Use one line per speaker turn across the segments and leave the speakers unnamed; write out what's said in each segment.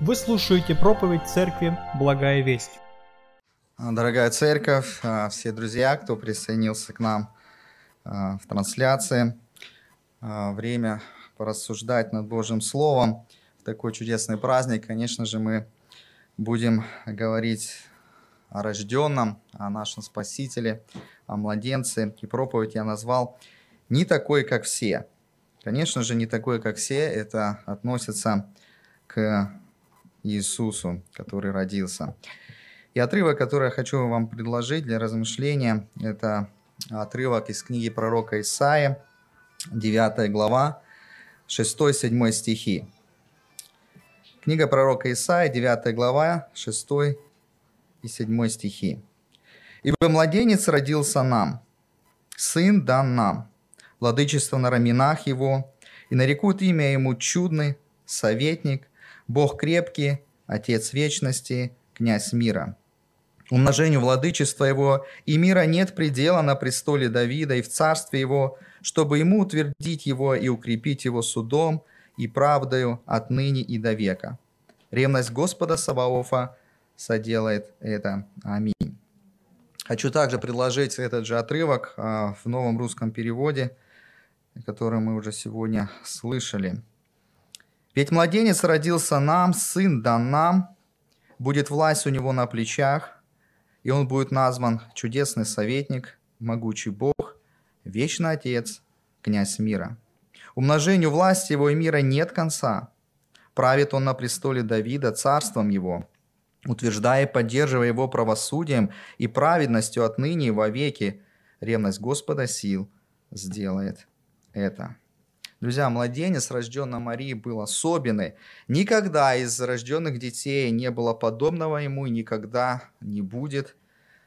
Вы слушаете проповедь церкви «Благая весть».
Дорогая церковь, а, все друзья, кто присоединился к нам а, в трансляции, а, время порассуждать над Божьим Словом в такой чудесный праздник, конечно же, мы будем говорить о рожденном, о нашем Спасителе, о младенце. И проповедь я назвал «Не такой, как все». Конечно же, не такой, как все, это относится к Иисусу, который родился. И отрывок, который я хочу вам предложить для размышления, это отрывок из книги пророка Исаия, 9 глава, 6-7 стихи. Книга пророка Исаия, 9 глава, 6 и 7 стихи. «Ибо младенец родился нам, сын дан нам, владычество на раменах его, и нарекут имя ему чудный, советник, Бог крепкий, Отец вечности, князь мира. Умножению владычества его и мира нет предела на престоле Давида и в царстве его, чтобы ему утвердить его и укрепить его судом и правдою отныне и до века. Ревность Господа Саваофа соделает это. Аминь. Хочу также предложить этот же отрывок а, в новом русском переводе, который мы уже сегодня слышали. Ведь младенец родился нам, сын дан нам, будет власть у него на плечах, и он будет назван чудесный советник, могучий Бог, вечный Отец, князь мира. Умножению власти его и мира нет конца. Правит он на престоле Давида царством его, утверждая и поддерживая его правосудием и праведностью отныне и вовеки. Ревность Господа сил сделает это. Друзья, младенец, рожденный Марией, был особенный. Никогда из рожденных детей не было подобного ему и никогда не будет,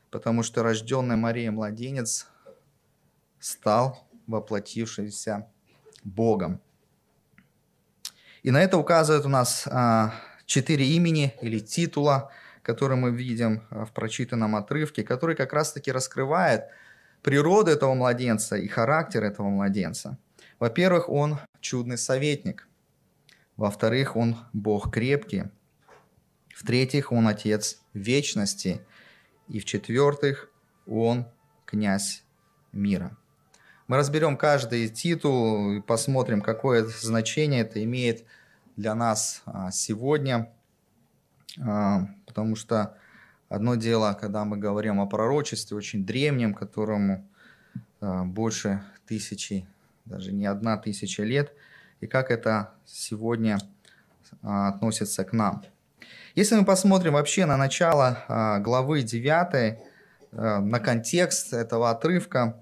потому что рожденный Марией младенец стал воплотившимся Богом. И на это указывает у нас а, четыре имени или титула, которые мы видим а, в прочитанном отрывке, который как раз-таки раскрывает природу этого младенца и характер этого младенца – во-первых, он чудный советник. Во-вторых, он Бог крепкий. В-третьих, он Отец вечности. И в-четвертых, он князь мира. Мы разберем каждый титул и посмотрим, какое значение это имеет для нас а, сегодня. А, потому что одно дело, когда мы говорим о пророчестве, очень древнем, которому а, больше тысячи даже не одна тысяча лет, и как это сегодня а, относится к нам. Если мы посмотрим вообще на начало а, главы 9, а, на контекст этого отрывка,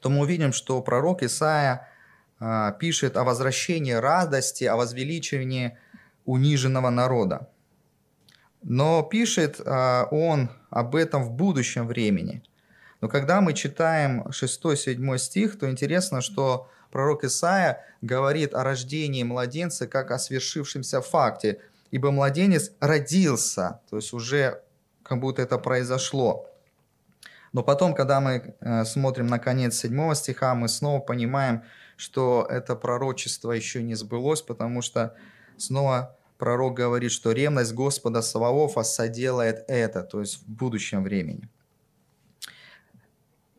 то мы увидим, что пророк Исаия пишет о возвращении радости, о возвеличивании униженного народа. Но пишет он об этом в будущем времени – но когда мы читаем 6-7 стих, то интересно, что пророк Исаия говорит о рождении младенца как о свершившемся факте, ибо младенец родился, то есть уже как будто это произошло. Но потом, когда мы э, смотрим на конец 7 стиха, мы снова понимаем, что это пророчество еще не сбылось, потому что снова пророк говорит, что ревность Господа Саваофа соделает это, то есть в будущем времени.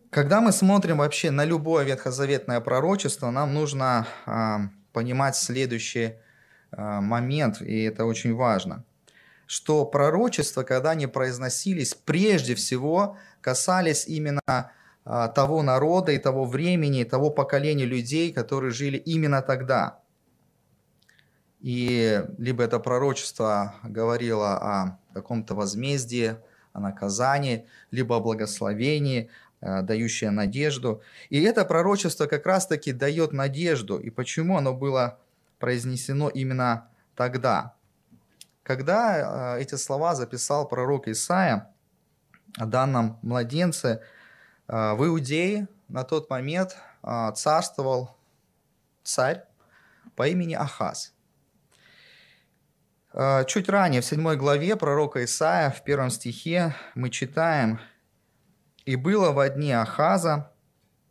Когда мы смотрим вообще на любое ветхозаветное пророчество, нам нужно э, понимать следующий э, момент, и это очень важно, что пророчества, когда они произносились, прежде всего касались именно э, того народа и того времени, и того поколения людей, которые жили именно тогда. И либо это пророчество говорило о каком-то возмездии, о наказании, либо о благословении, дающее надежду. И это пророчество как раз-таки дает надежду. И почему оно было произнесено именно тогда? Когда э, эти слова записал пророк Исаия о данном младенце, э, в Иудее на тот момент царствовал царь по имени Ахаз. Чуть ранее, в 7 главе пророка Исаия, в первом стихе, мы читаем и было во дни Ахаза,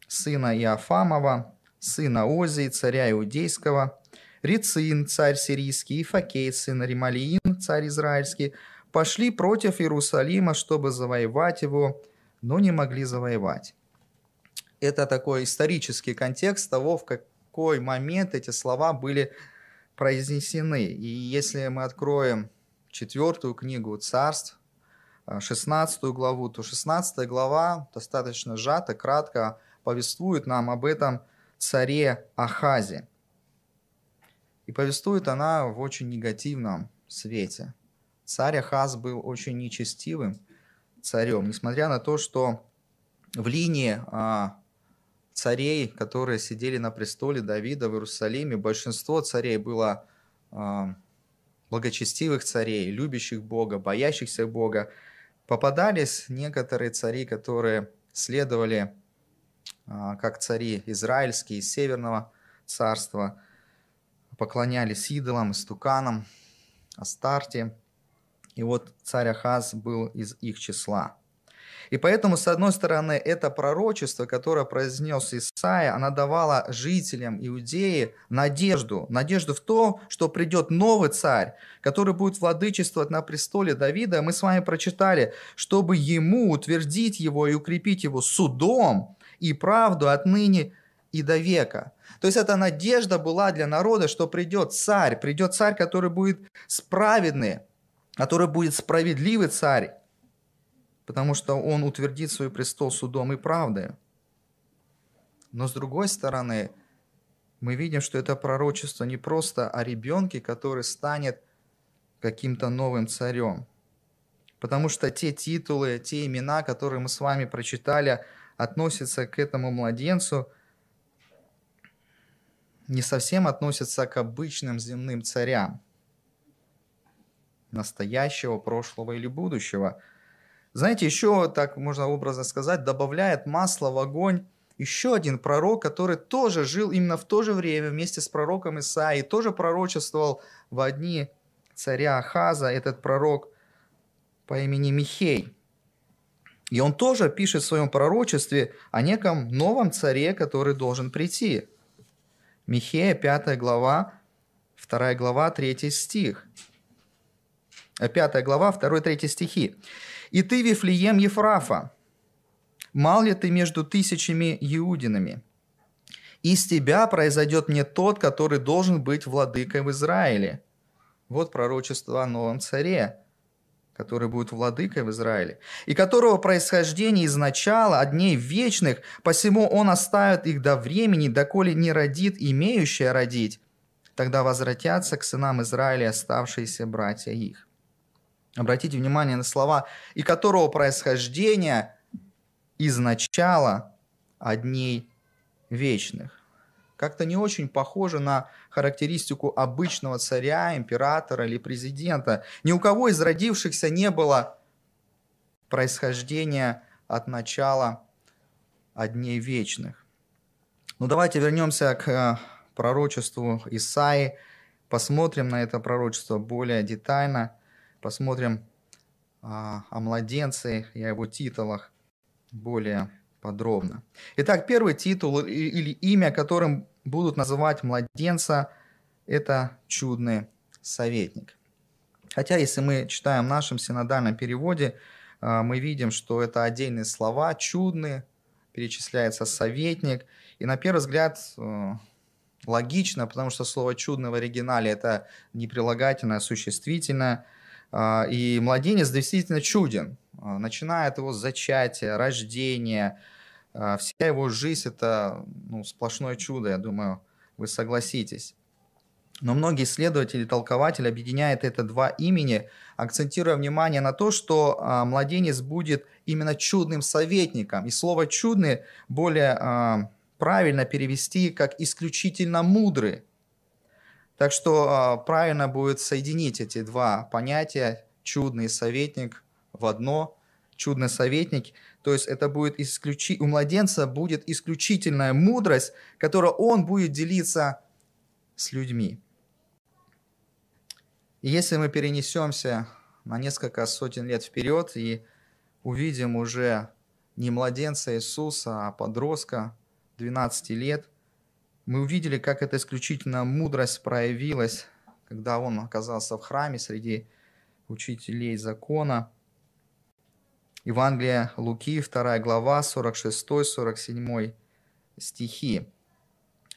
сына Иофамова, сына Озии, царя Иудейского, Рицин, царь сирийский, и Факей, сын Рималиин, царь израильский, пошли против Иерусалима, чтобы завоевать его, но не могли завоевать. Это такой исторический контекст того, в какой момент эти слова были произнесены. И если мы откроем четвертую книгу царств, 16 главу, то 16 глава достаточно сжато, кратко повествует нам об этом царе Ахазе. И повествует она в очень негативном свете. Царь Ахаз был очень нечестивым царем, несмотря на то, что в линии а, царей, которые сидели на престоле Давида в Иерусалиме, большинство царей было а, благочестивых царей, любящих Бога, боящихся Бога. Попадались некоторые цари, которые следовали а, как цари израильские из Северного царства, поклонялись идолам, истуканам, Астарте. И вот царь Ахаз был из их числа. И поэтому, с одной стороны, это пророчество, которое произнес Исаия, она давала жителям Иудеи надежду. Надежду в то, что придет новый царь, который будет владычествовать на престоле Давида. Мы с вами прочитали, чтобы ему утвердить его и укрепить его судом и правду отныне и до века. То есть эта надежда была для народа, что придет царь, придет царь, который будет справедный, который будет справедливый царь, потому что он утвердит свой престол судом и правдой. Но с другой стороны, мы видим, что это пророчество не просто о ребенке, который станет каким-то новым царем. Потому что те титулы, те имена, которые мы с вами прочитали, относятся к этому младенцу, не совсем относятся к обычным земным царям настоящего, прошлого или будущего. Знаете, еще, так можно образно сказать, добавляет масло в огонь еще один пророк, который тоже жил именно в то же время вместе с пророком Исаией, тоже пророчествовал в одни царя Ахаза, этот пророк по имени Михей. И он тоже пишет в своем пророчестве о неком новом царе, который должен прийти. Михея, 5 глава, 2 глава, 3 стих. 5 э, глава, 2-3 стихи. «И ты, Вифлеем Ефрафа, мал ли ты между тысячами иудинами? Из тебя произойдет мне тот, который должен быть владыкой в Израиле». Вот пророчество о новом царе, который будет владыкой в Израиле, и которого происхождение изначала от дней вечных, посему он оставит их до времени, доколе не родит имеющая родить, тогда возвратятся к сынам Израиля оставшиеся братья их. Обратите внимание на слова, и которого происхождение изначала от дней вечных как-то не очень похоже на характеристику обычного царя, императора или президента. Ни у кого из родившихся не было происхождения от начала от дней вечных. Ну давайте вернемся к э, пророчеству Исаи, посмотрим на это пророчество более детально, посмотрим а, о младенце и о его титулах более подробно. Итак, первый титул или имя, которым будут называть младенца, это чудный советник. Хотя, если мы читаем в нашем синодальном переводе, а, мы видим, что это отдельные слова, чудный, перечисляется советник. И на первый взгляд э, логично, потому что слово чудный в оригинале это не прилагательное, а существительное. А, и младенец действительно чуден. А, начиная от его зачатия, рождения, а, вся его жизнь – это ну, сплошное чудо, я думаю, вы согласитесь. Но многие исследователи, толкователи объединяют это два имени, акцентируя внимание на то, что младенец будет именно чудным советником. И слово «чудный» более правильно перевести как «исключительно мудрый». Так что а, правильно будет соединить эти два понятия «чудный советник» в одно. Чудный советник – то есть это будет исключи... у младенца будет исключительная мудрость, которую он будет делиться с людьми. И если мы перенесемся на несколько сотен лет вперед и увидим уже не младенца Иисуса, а подростка 12 лет, Мы увидели, как эта исключительно мудрость проявилась, когда он оказался в храме среди учителей закона. Евангелие Луки, 2 глава, 46-47 стихи.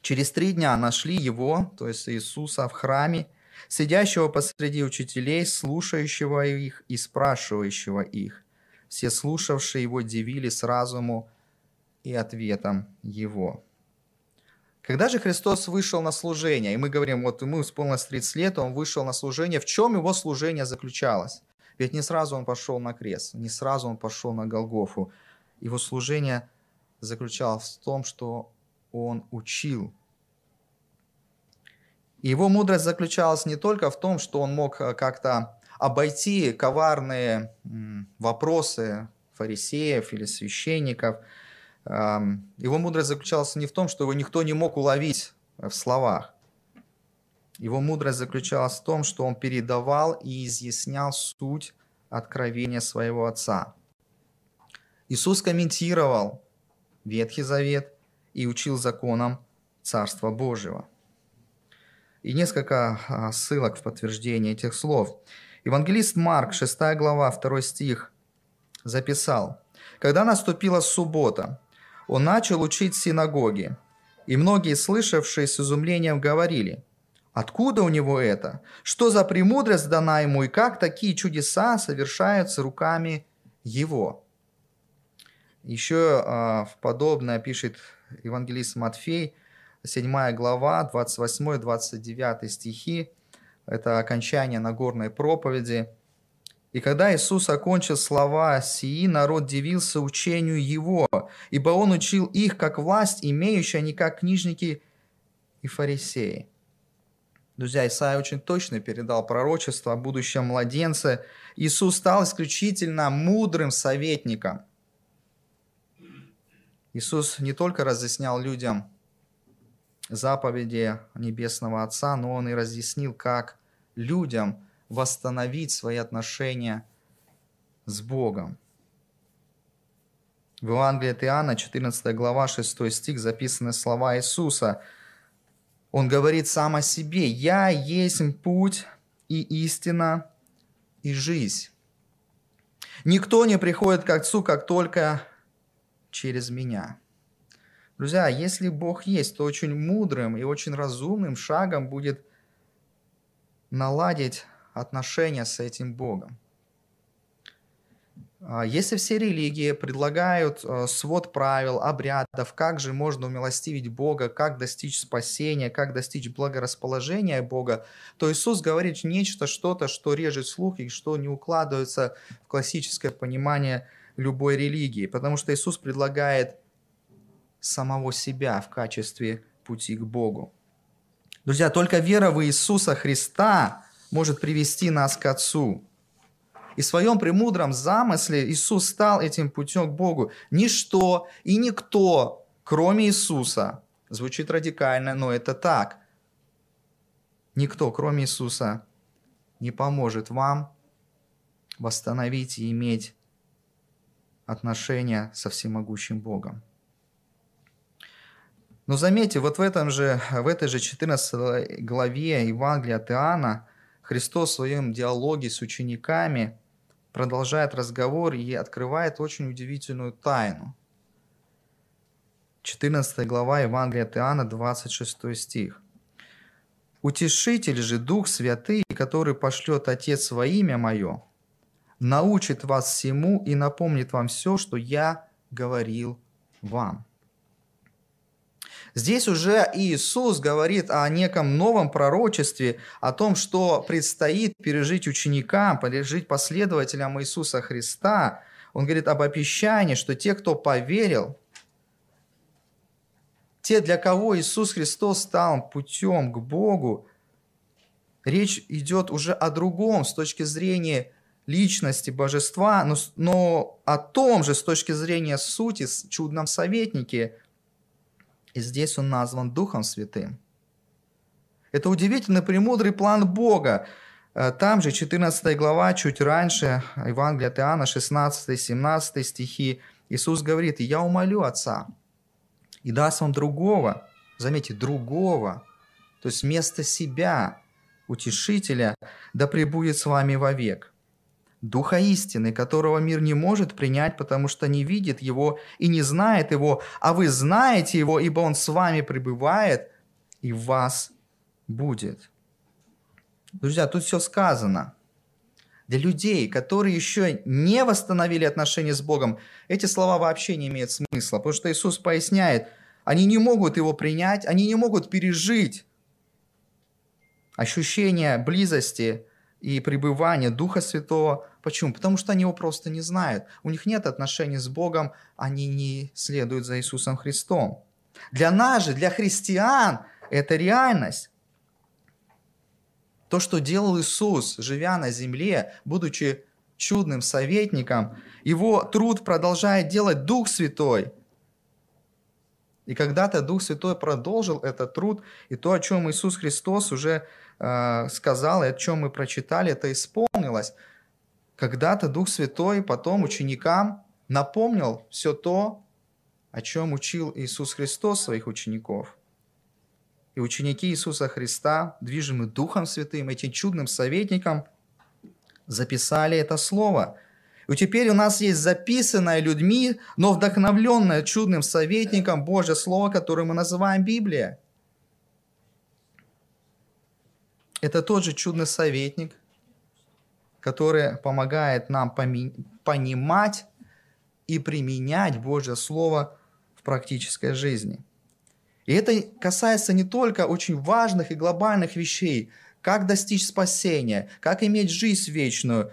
Через три дня нашли его, то есть Иисуса, в храме, сидящего посреди учителей, слушающего их и спрашивающего их. Все слушавшие его дивились разуму и ответом его. Когда же Христос вышел на служение, и мы говорим, вот ему исполнилось 30 лет, он вышел на служение, в чем его служение заключалось? Ведь не сразу он пошел на крест, не сразу он пошел на Голгофу. Его служение заключалось в том, что он учил. Его мудрость заключалась не только в том, что он мог э, как-то обойти коварные вопросы фарисеев или священников. Его мудрость заключалась не в том, что его никто не мог уловить в словах. Его мудрость заключалась в том, что он передавал и изъяснял суть откровения своего Отца. Иисус комментировал Ветхий Завет и учил законам Царства Божьего. И несколько а, ссылок в подтверждение этих слов. Евангелист Марк, 6 глава, 2 стих, записал. «Когда наступила суббота, он начал учить в синагоге, и многие, слышавшие с изумлением, говорили, «Откуда у него это? Что за премудрость дана ему, и как такие чудеса совершаются руками его?» Еще э, подобное пишет евангелист Матфей, 7 глава, 28-29 стихи. Это окончание Нагорной проповеди. «И когда Иисус окончил слова сии, народ дивился учению Его, ибо Он учил их как власть, имеющая, не как книжники и фарисеи». Друзья, Исаия очень точно передал пророчество о будущем младенце. Иисус стал исключительно мудрым советником – Иисус не только разъяснял людям заповеди Небесного Отца, но Он и разъяснил, как людям восстановить свои отношения с Богом. В Евангелии от Иоанна, 14 глава, 6 стих, записаны слова Иисуса. Он говорит сам о себе. «Я есть путь и истина и жизнь. Никто не приходит к Отцу, как только через меня. Друзья, если Бог есть, то очень мудрым и очень разумным шагом будет наладить отношения с этим Богом. А если все религии предлагают э, свод правил, обрядов, как же можно умилостивить Бога, как достичь спасения, как достичь благорасположения Бога, то Иисус говорит нечто, что-то, что режет слух и что не укладывается в классическое понимание любой религии, потому что Иисус предлагает самого себя в качестве пути к Богу. Друзья, только вера в Иисуса Христа может привести нас к Отцу. И в своем премудром замысле Иисус стал этим путем к Богу. Ничто и никто, кроме Иисуса, звучит радикально, но это так. Никто, кроме Иисуса, не поможет вам восстановить и иметь отношения со всемогущим Богом. Но заметьте, вот в, этом же, в этой же 14 главе Евангелия от Иоанна Христос в своем диалоге с учениками продолжает разговор и открывает очень удивительную тайну. 14 глава Евангелия от Иоанна, 26 стих. «Утешитель же, Дух Святый, который пошлет Отец во имя Мое, научит вас всему и напомнит вам все, что я говорил вам. Здесь уже Иисус говорит о неком новом пророчестве, о том, что предстоит пережить ученикам, пережить последователям Иисуса Христа. Он говорит об обещании, что те, кто поверил, те, для кого Иисус Христос стал путем к Богу, речь идет уже о другом с точки зрения личности божества, но, но о том же с точки зрения сути, чудном советнике. И здесь он назван Духом Святым. Это удивительный премудрый план Бога. Э, там же 14 глава, чуть раньше, Евангелие от Иоанна, 16-17 стихи, Иисус говорит, «Я умолю Отца, и даст вам другого, заметьте, другого, то есть вместо себя, утешителя, да пребудет с вами вовек. Духа истины, которого мир не может принять, потому что не видит его и не знает его, а вы знаете его, ибо он с вами пребывает и в вас будет. Друзья, тут все сказано. Для людей, которые еще не восстановили отношения с Богом, эти слова вообще не имеют смысла, потому что Иисус поясняет, они не могут его принять, они не могут пережить ощущение близости и пребывания Духа Святого. Почему? Потому что они его просто не знают. У них нет отношений с Богом, они не следуют за Иисусом Христом. Для нас же, для христиан, это реальность. То, что делал Иисус, живя на земле, будучи чудным советником, его труд продолжает делать Дух Святой. И когда-то Дух Святой продолжил этот труд, и то, о чем Иисус Христос уже э, сказал, и о чем мы прочитали, это исполнилось. Когда-то Дух Святой потом ученикам напомнил все то, о чем учил Иисус Христос своих учеников. И ученики Иисуса Христа, движимы Духом Святым, этим чудным советником, записали это слово. И теперь у нас есть записанное людьми, но вдохновленное чудным советником Божье Слово, которое мы называем Библия. Это тот же чудный советник, который помогает нам понимать и применять Божье Слово в практической жизни. И это касается не только очень важных и глобальных вещей, как достичь спасения, как иметь жизнь вечную,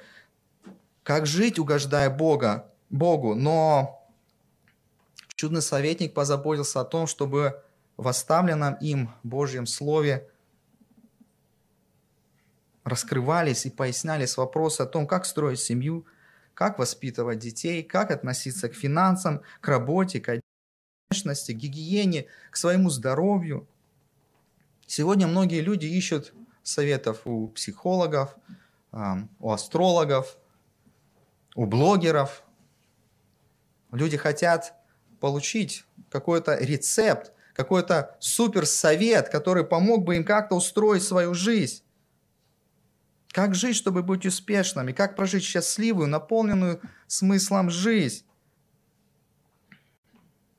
как жить, угождая Бога, Богу, но чудный советник позаботился о том, чтобы в оставленном им Божьем Слове раскрывались и пояснялись вопросы о том, как строить семью, как воспитывать детей, как относиться к финансам, к работе, к внешности, к гигиене, к своему здоровью. Сегодня многие люди ищут советов у психологов, у астрологов, у блогеров. Люди хотят получить какой-то рецепт, какой-то суперсовет, который помог бы им как-то устроить свою жизнь. Как жить, чтобы быть успешными? Как прожить счастливую, наполненную смыслом жизнь?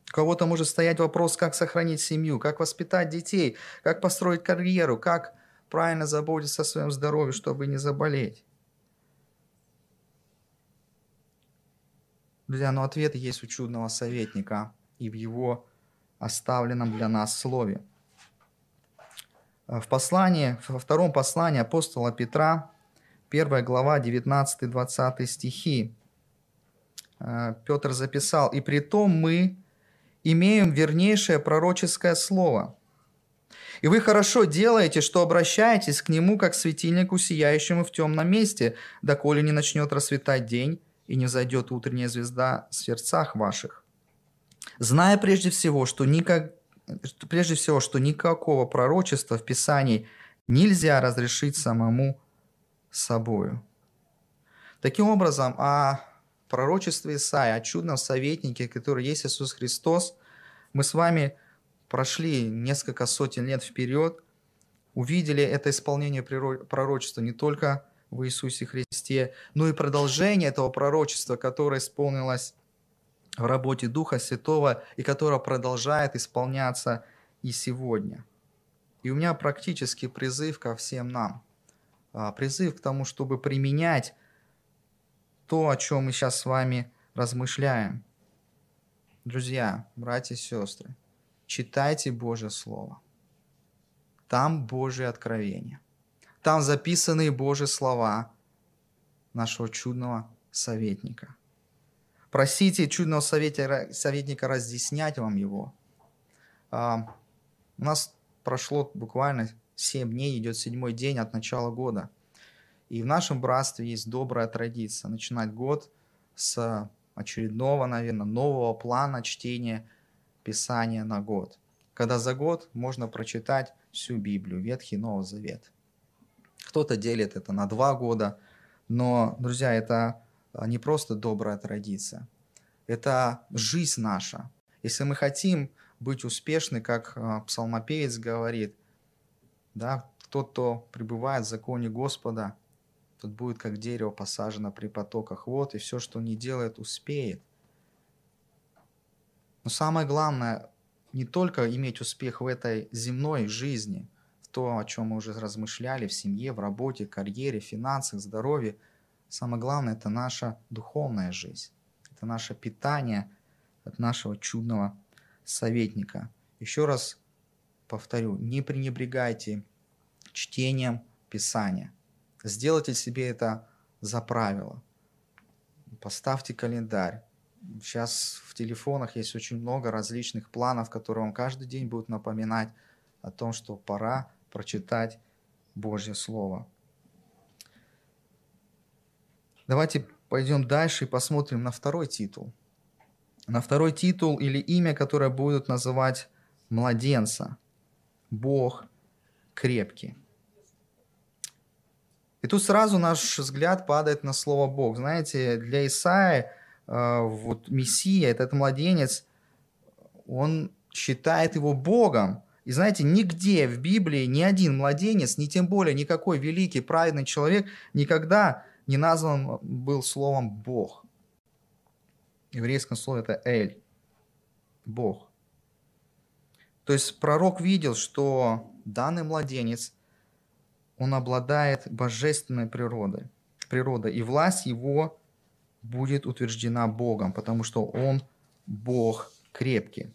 У кого-то может стоять вопрос, как сохранить семью, как воспитать детей, как построить карьеру, как правильно заботиться о своем здоровье, чтобы не заболеть. Друзья, но ответ есть у чудного советника и в его оставленном для нас слове. В послании, во втором послании апостола Петра, 1 глава, 19-20 стихи, э, Петр записал, «И при том мы, имеем вернейшее пророческое слово. И вы хорошо делаете, что обращаетесь к нему, как к светильнику, сияющему в темном месте, доколе не начнет расцветать день и не зайдет утренняя звезда в сердцах ваших. Зная прежде всего, что, никак, прежде всего, что никакого пророчества в Писании нельзя разрешить самому собою. Таким образом, а пророчестве Исаия, о чудном советнике, который есть Иисус Христос, мы с вами прошли несколько сотен лет вперед, увидели это исполнение пророчества не только в Иисусе Христе, но и продолжение этого пророчества, которое исполнилось в работе Духа Святого и которое продолжает исполняться и сегодня. И у меня практически призыв ко всем нам. А, призыв к тому, чтобы применять то, о чем мы сейчас с вами размышляем. Друзья, братья и сестры, читайте Божье Слово. Там Божье откровение. Там записаны Божьи слова нашего чудного советника. Просите чудного советника разъяснять вам его. А, у нас прошло буквально 7 дней, идет седьмой день от начала года – и в нашем братстве есть добрая традиция начинать год с очередного, наверное, нового плана чтения Писания на год. Когда за год можно прочитать всю Библию, Ветхий Новый Завет. Кто-то делит это на два года, но, друзья, это не просто добрая традиция, это жизнь наша. Если мы хотим быть успешны, как а, псалмопевец говорит, да, тот, кто пребывает в законе Господа, тот будет как дерево посажено при потоках вод, и все, что он не делает, успеет. Но самое главное, не только иметь успех в этой земной жизни, в то, о чем мы уже размышляли, в семье, в работе, карьере, финансах, здоровье. Самое главное – это наша духовная жизнь. Это наше питание от нашего чудного советника. Еще раз повторю, не пренебрегайте чтением Писания. Сделайте себе это за правило. Поставьте календарь. Сейчас в телефонах есть очень много различных планов, которые вам каждый день будут напоминать о том, что пора прочитать Божье Слово. Давайте пойдем дальше и посмотрим на второй титул. На второй титул или имя, которое будут называть младенца. Бог крепкий. И тут сразу наш взгляд падает на слово Бог. Знаете, для Исаия э, вот Мессия, этот младенец, он считает его Богом. И знаете, нигде в Библии ни один младенец, ни тем более никакой великий, праведный человек никогда не назван был словом Бог. В еврейском слове это Эль, Бог. То есть пророк видел, что данный младенец – он обладает божественной природой, природой, и власть его будет утверждена Богом, потому что он Бог крепкий.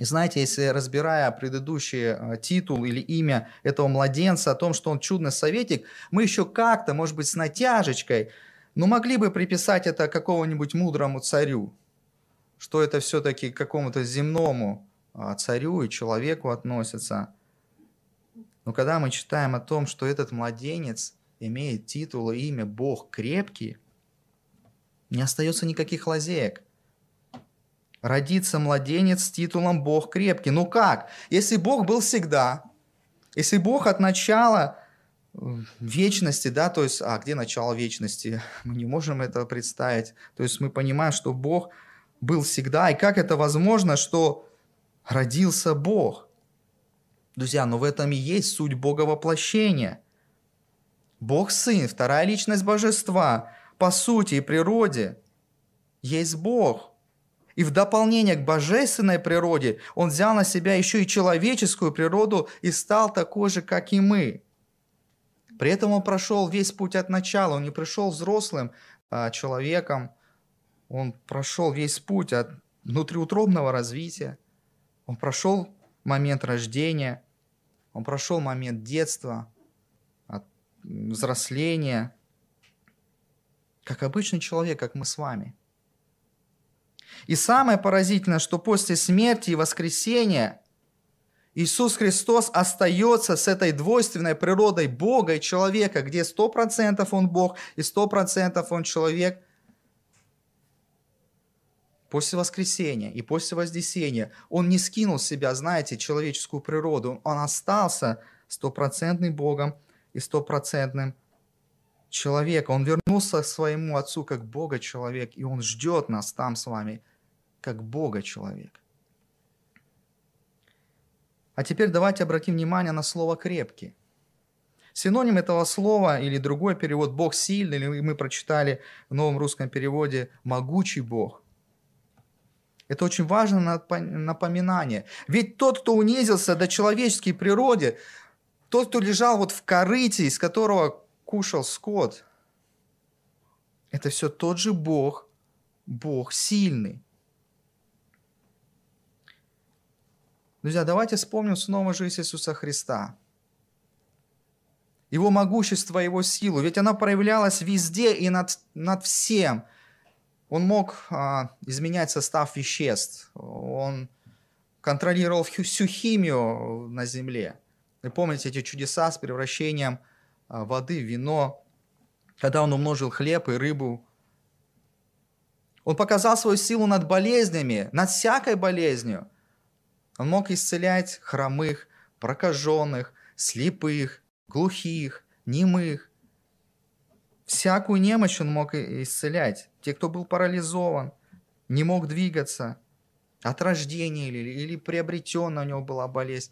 И знаете, если разбирая предыдущий э, титул или имя этого младенца, о том, что он чудный советник, мы еще как-то, может быть, с натяжечкой, но могли бы приписать это какому-нибудь мудрому царю, что это все-таки к какому-то земному а, царю и человеку относится – но когда мы читаем о том, что этот младенец имеет титул и имя Бог крепкий, не остается никаких лазеек. Родится младенец с титулом Бог крепкий. Ну как? Если Бог был всегда, если Бог от начала вечности, да, то есть, а где начало вечности? Мы не можем этого представить. То есть мы понимаем, что Бог был всегда, и как это возможно, что родился Бог? Друзья, но в этом и есть суть Бога воплощения. Бог Сын, вторая личность Божества, по сути и природе, есть Бог. И в дополнение к божественной природе Он взял на себя еще и человеческую природу и стал такой же, как и мы. При этом Он прошел весь путь от начала. Он не пришел взрослым а, человеком. Он прошел весь путь от внутриутробного развития. Он прошел момент рождения, он прошел момент детства, взросления, как обычный человек, как мы с вами. И самое поразительное, что после смерти и воскресения Иисус Христос остается с этой двойственной природой Бога и человека, где сто процентов Он Бог и сто процентов Он человек – после воскресения и после вознесения, он не скинул с себя, знаете, человеческую природу, он остался стопроцентным Богом и стопроцентным человеком. Он вернулся к своему Отцу как Бога человек, и Он ждет нас там с вами как Бога человек. А теперь давайте обратим внимание на слово «крепкий». Синоним этого слова или другой перевод «Бог сильный», или мы прочитали в новом русском переводе «могучий Бог». Это очень важное напоминание. Ведь тот, кто унизился до человеческой природы, тот, кто лежал вот в корыте, из которого кушал скот, это все тот же Бог, Бог сильный. Друзья, давайте вспомним снова жизнь Иисуса Христа. Его могущество, его силу. Ведь она проявлялась везде и над, над всем – он мог а, изменять состав веществ, он контролировал всю химию на Земле. Вы помните эти чудеса с превращением а, воды в вино, когда он умножил хлеб и рыбу. Он показал свою силу над болезнями, над всякой болезнью. Он мог исцелять хромых, прокаженных, слепых, глухих, немых, Всякую немощь он мог исцелять. Те, кто был парализован, не мог двигаться. от рождения или, или приобретенная у него была болезнь.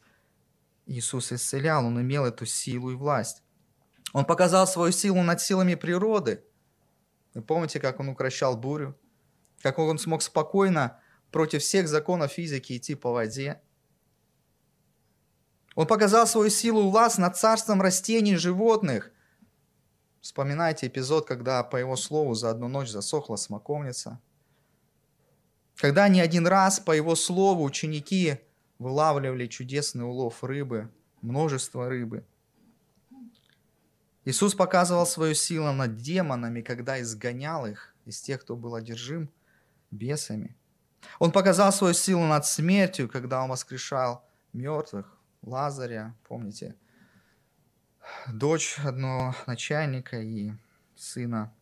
Иисус исцелял, он имел эту силу и власть. Он показал свою силу над силами природы. Вы помните, как он укращал бурю? Как он смог спокойно против всех законов физики идти по воде? Он показал свою силу и власть над царством растений и животных. Вспоминайте эпизод, когда по его слову за одну ночь засохла смоковница. Когда не один раз по его слову ученики вылавливали чудесный улов рыбы, множество рыбы. Иисус показывал свою силу над демонами, когда изгонял их из тех, кто был одержим бесами. Он показал свою силу над смертью, когда он воскрешал мертвых, Лазаря, помните, дочь одного начальника и сына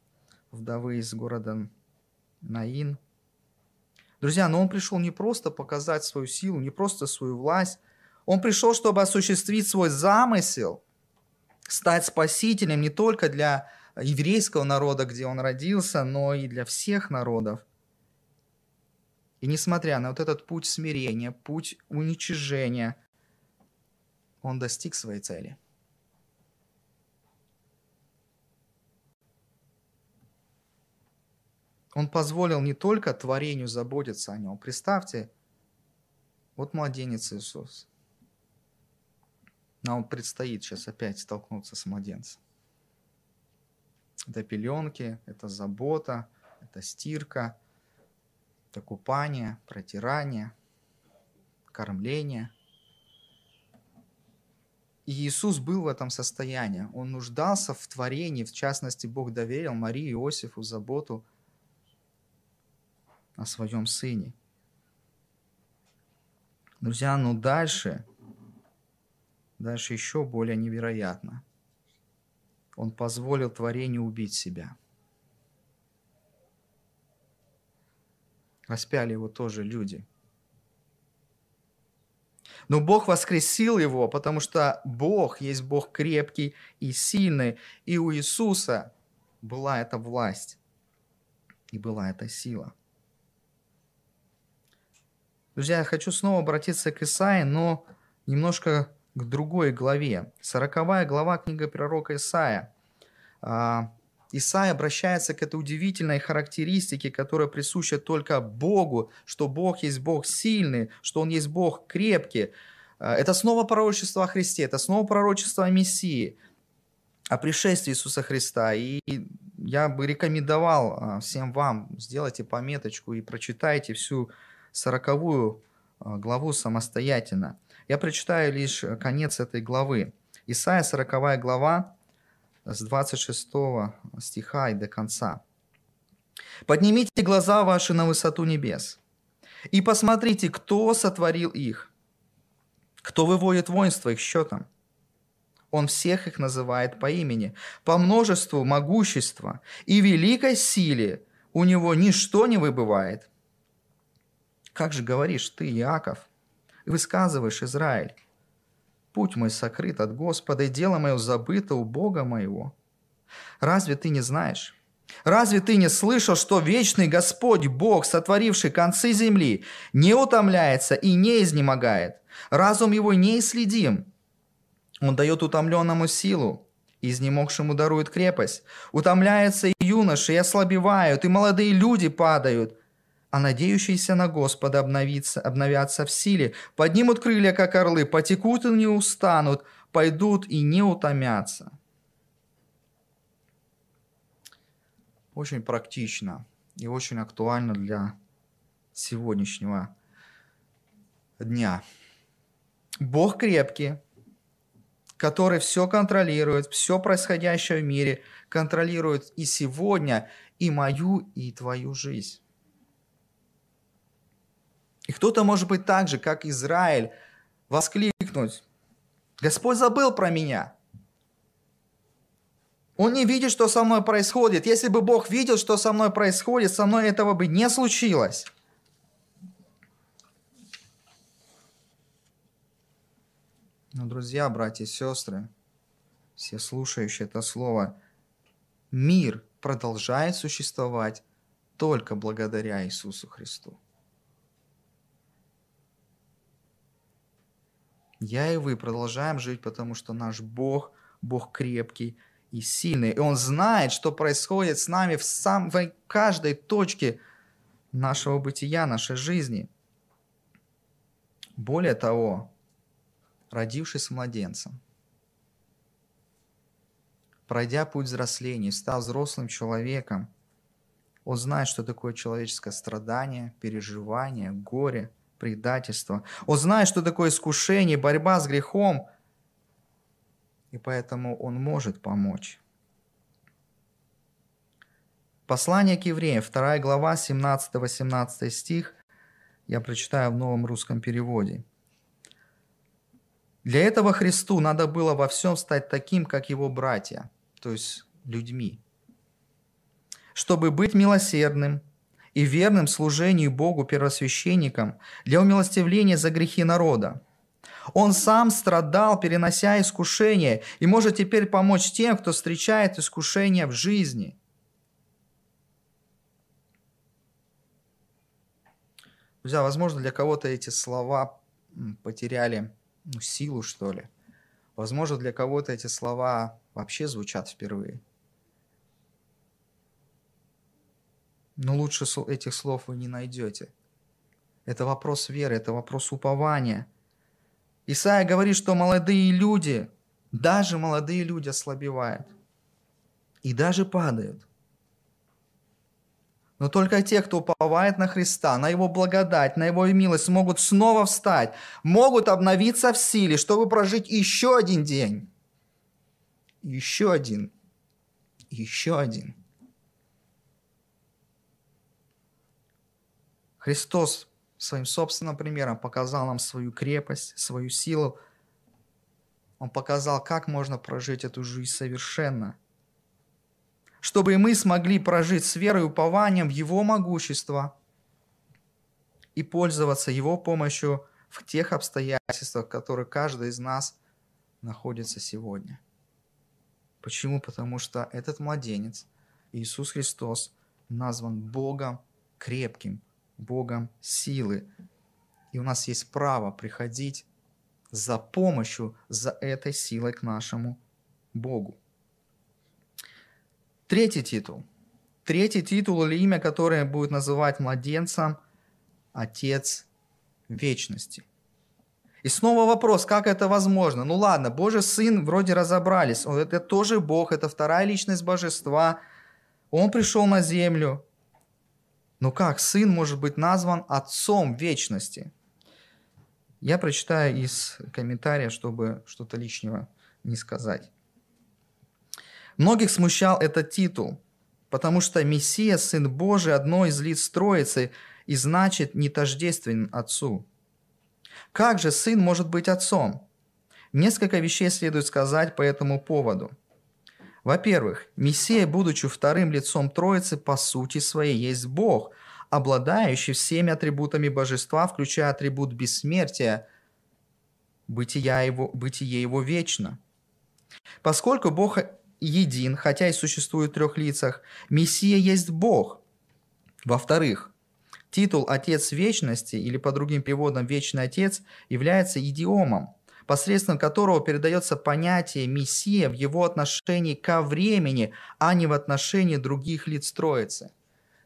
вдовы из города Наин. Друзья, но он пришел не просто показать свою силу, не просто свою власть. Он пришел, чтобы осуществить свой замысел, стать спасителем не только для еврейского народа, где он родился, но и для всех народов. И несмотря на вот этот путь смирения, путь уничижения – он достиг своей цели. Он позволил не только творению заботиться о нем. Представьте, вот младенец Иисус. Нам предстоит сейчас опять столкнуться с младенцем. Это пеленки, это забота, это стирка, это купание, протирание, кормление – и Иисус был в этом состоянии. Он нуждался в творении, в частности, Бог доверил Марии Иосифу заботу о своем сыне. Друзья, ну дальше, дальше еще более невероятно. Он позволил творению убить себя. Распяли его тоже люди – но Бог воскресил его, потому что Бог есть Бог крепкий и сильный. И у Иисуса была эта власть и была эта сила. Друзья, я хочу снова обратиться к Исаии, но немножко к другой главе. Сороковая глава книга пророка Исаия. Исаия обращается к этой удивительной характеристике, которая присуща только Богу, что Бог есть Бог сильный, что Он есть Бог крепкий. А, это снова пророчество о Христе, это снова пророчество о Мессии, о пришествии Иисуса Христа. И я бы рекомендовал а, всем вам, сделайте пометочку и прочитайте всю сороковую а, главу самостоятельно. Я прочитаю лишь конец этой главы. Исайя, 40 глава, с 26 стиха и до конца. «Поднимите глаза ваши на высоту небес, и посмотрите, кто сотворил их, кто выводит воинство их счетом. Он всех их называет по имени, по множеству могущества и великой силе у него ничто не выбывает. Как же говоришь ты, Иаков, высказываешь Израиль, Путь мой сокрыт от Господа, и дело мое забыто у Бога моего. Разве ты не знаешь? Разве ты не слышал, что вечный Господь, Бог, сотворивший концы земли, не утомляется и не изнемогает? Разум его не исследим. Он дает утомленному силу, изнемогшему дарует крепость. Утомляются и юноши, и ослабевают, и молодые люди падают а надеющиеся на Господа обновиться, обновятся в силе, поднимут крылья, как орлы, потекут и не устанут, пойдут и не утомятся. Очень практично и очень актуально для сегодняшнего дня. Бог крепкий, который все контролирует, все происходящее в мире, контролирует и сегодня, и мою, и твою жизнь. И кто-то может быть так же, как Израиль, воскликнуть, Господь забыл про меня. Он не видит, что со мной происходит. Если бы Бог видел, что со мной происходит, со мной этого бы не случилось. Но, друзья, братья и сестры, все слушающие это слово, мир продолжает существовать только благодаря Иисусу Христу. Я и вы продолжаем жить, потому что наш Бог, Бог крепкий и сильный. И Он знает, что происходит с нами в, сам, в каждой точке нашего бытия, нашей жизни. Более того, родившись младенцем, пройдя путь взросления, став взрослым человеком, он знает, что такое человеческое страдание, переживание, горе, предательство. Он знает, что такое искушение, борьба с грехом, и поэтому он может помочь. Послание к евреям, 2 глава, 17-18 стих, я прочитаю в новом русском переводе. Для этого Христу надо было во всем стать таким, как его братья, то есть людьми, чтобы быть милосердным и верным служению Богу первосвященником для умилостивления за грехи народа. Он сам страдал, перенося искушения, и может теперь помочь тем, кто встречает искушения в жизни – Друзья, возможно, для кого-то эти слова потеряли ну, силу, что ли. Возможно, для кого-то эти слова вообще звучат впервые. Но лучше этих слов вы не найдете. Это вопрос веры, это вопрос упования. Исайя говорит, что молодые люди, даже молодые люди ослабевают и даже падают. Но только те, кто уповает на Христа, на Его благодать, на Его милость, могут снова встать, могут обновиться в силе, чтобы прожить еще один день. Еще один. Еще один. Христос своим собственным примером показал нам свою крепость, свою силу. Он показал, как можно прожить эту жизнь совершенно – чтобы и мы смогли прожить с верой и упованием Его могущество и пользоваться Его помощью в тех обстоятельствах, в которых каждый из нас находится сегодня. Почему? Потому что этот младенец, Иисус Христос, назван Богом крепким, Богом силы. И у нас есть право приходить за помощью, за этой силой к нашему Богу. Третий титул. Третий титул или имя, которое будет называть младенцем Отец Вечности. И снова вопрос, как это возможно? Ну ладно, Божий Сын вроде разобрались, он, это тоже Бог, это вторая личность Божества. Он пришел на землю. Но как Сын может быть назван Отцом Вечности? Я прочитаю из комментария, чтобы что-то лишнего не сказать. Многих смущал этот титул, потому что Мессия, Сын Божий, одно из лиц Троицы, и значит не тождествен Отцу. Как же Сын может быть Отцом? Несколько вещей следует сказать по этому поводу. Во-первых, Мессия, будучи вторым лицом Троицы, по сути своей есть Бог, обладающий всеми атрибутами божества, включая атрибут бессмертия, бытия его, бытие его вечно. Поскольку Бог един, хотя и существует в трех лицах. Мессия есть Бог. Во-вторых, титул «Отец Вечности» или по другим переводам «Вечный Отец» является идиомом, посредством которого передается понятие Мессия в его отношении ко времени, а не в отношении других лиц Троицы.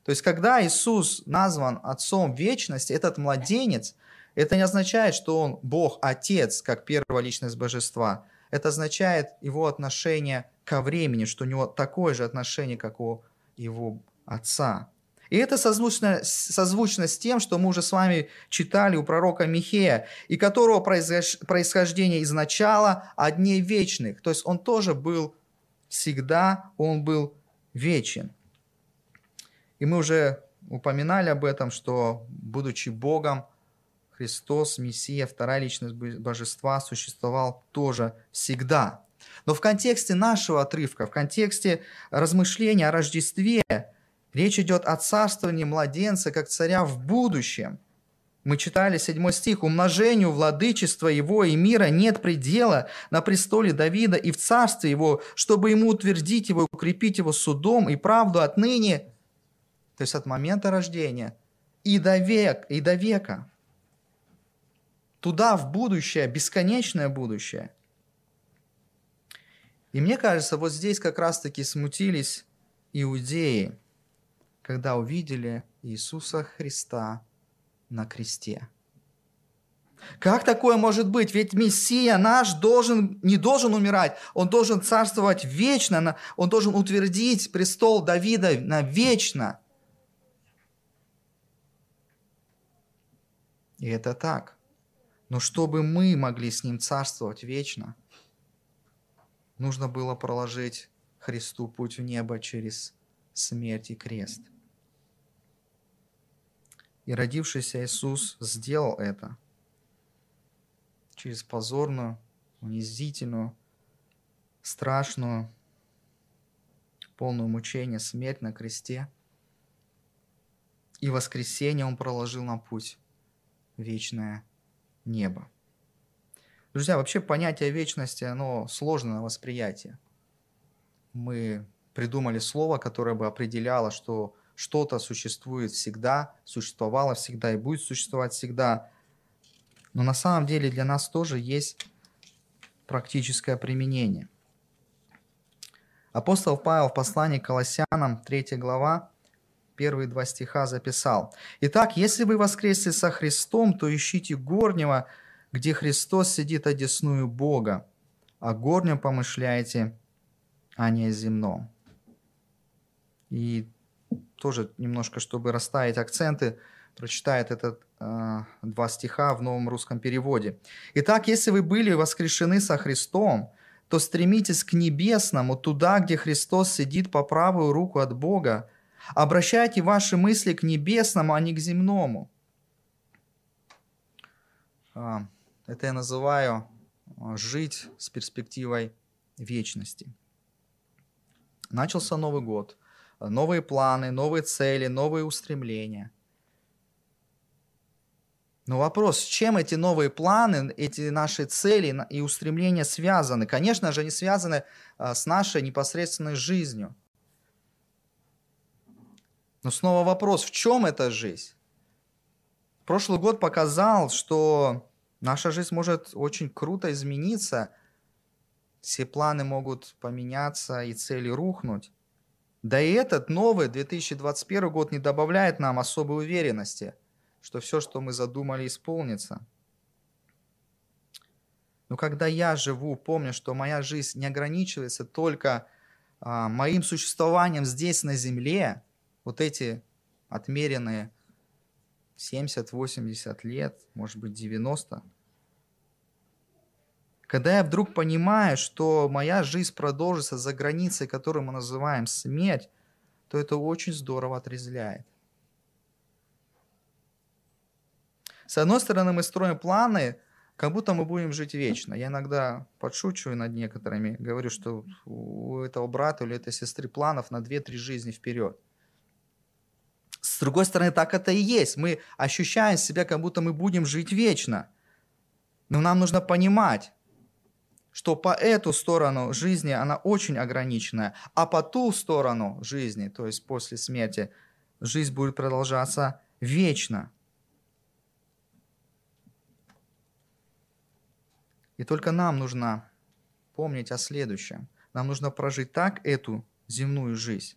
То есть, когда Иисус назван Отцом Вечности, этот младенец, это не означает, что Он Бог Отец, как первая личность Божества. Это означает его отношение ко времени, что у него такое же отношение, как у его отца. И это созвучно, созвучно с тем, что мы уже с вами читали у пророка Михея, и которого происхождение изначала от дней вечных. То есть он тоже был всегда, он был вечен. И мы уже упоминали об этом, что, будучи Богом, Христос, Мессия, вторая личность Божества, существовал тоже всегда. Но в контексте нашего отрывка, в контексте размышления о Рождестве, речь идет о царствовании младенца как царя в будущем. Мы читали 7 стих. «Умножению владычества его и мира нет предела на престоле Давида и в царстве его, чтобы ему утвердить его, укрепить его судом и правду отныне». То есть от момента рождения и до, век, и до века. туда, в будущее, бесконечное будущее. И мне кажется, вот здесь как раз-таки смутились иудеи, когда увидели Иисуса Христа на кресте. Как такое может быть? Ведь Мессия наш должен, не должен умирать, он должен царствовать вечно, он должен утвердить престол Давида навечно. И это так. Но чтобы мы могли с Ним царствовать вечно, нужно было проложить Христу путь в небо через смерть и крест. И родившийся Иисус сделал это через позорную, унизительную, страшную, полную мучения смерть на кресте. И воскресенье Он проложил нам путь вечное небо. Друзья, вообще понятие вечности, оно сложное на восприятие. Мы придумали слово, которое бы определяло, что что-то существует всегда, существовало всегда и будет существовать всегда. Но на самом деле для нас тоже есть практическое применение. Апостол Павел в послании к Колоссянам, 3 глава, первые два стиха записал. «Итак, если вы воскресли со Христом, то ищите горнего, где Христос сидит одесную Бога, а горнем помышляете, а не земном». И тоже немножко, чтобы расставить акценты, прочитает этот э, два стиха в новом русском переводе. «Итак, если вы были воскрешены со Христом, то стремитесь к небесному, туда, где Христос сидит по правую руку от Бога, Обращайте ваши мысли к небесному, а не к земному. А, это я называю а, жить с перспективой вечности. Начался Новый год. Новые планы, новые цели, новые устремления. Но вопрос, с чем эти новые планы, эти наши цели и устремления связаны? Конечно же, они связаны а, с нашей непосредственной жизнью – но снова вопрос, в чем эта жизнь? Прошлый год показал, что наша жизнь может очень круто измениться. Все планы могут поменяться и цели рухнуть. Да и этот новый 2021 год не добавляет нам особой уверенности, что все, что мы задумали, исполнится. Но когда я живу, помню, что моя жизнь не ограничивается только а, моим существованием здесь на земле, вот эти отмеренные 70-80 лет, может быть 90, когда я вдруг понимаю, что моя жизнь продолжится за границей, которую мы называем смерть, то это очень здорово отрезляет. С одной стороны, мы строим планы, как будто мы будем жить вечно. Я иногда подшучиваю над некоторыми, говорю, что у этого брата или этой сестры планов на 2-3 жизни вперед. С другой стороны, так это и есть. Мы ощущаем себя, как будто мы будем жить вечно. Но нам нужно понимать, что по эту сторону жизни она очень ограниченная, а по ту сторону жизни, то есть после смерти, жизнь будет продолжаться вечно. И только нам нужно помнить о следующем. Нам нужно прожить так эту земную жизнь,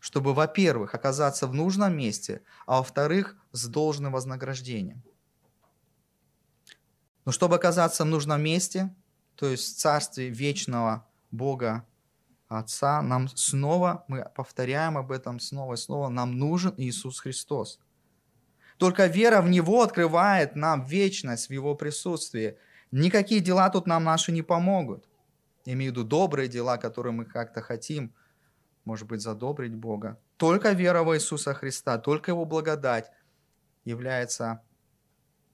чтобы, во-первых, оказаться в нужном месте, а во-вторых, с должным вознаграждением. Но чтобы оказаться в нужном месте, то есть в царстве вечного Бога Отца, нам снова, мы повторяем об этом снова и снова, нам нужен Иисус Христос. Только вера в Него открывает нам вечность в Его присутствии. Никакие дела тут нам наши не помогут. Я имею в виду добрые дела, которые мы как-то хотим – может быть, задобрить Бога. Только вера в Иисуса Христа, только Его благодать является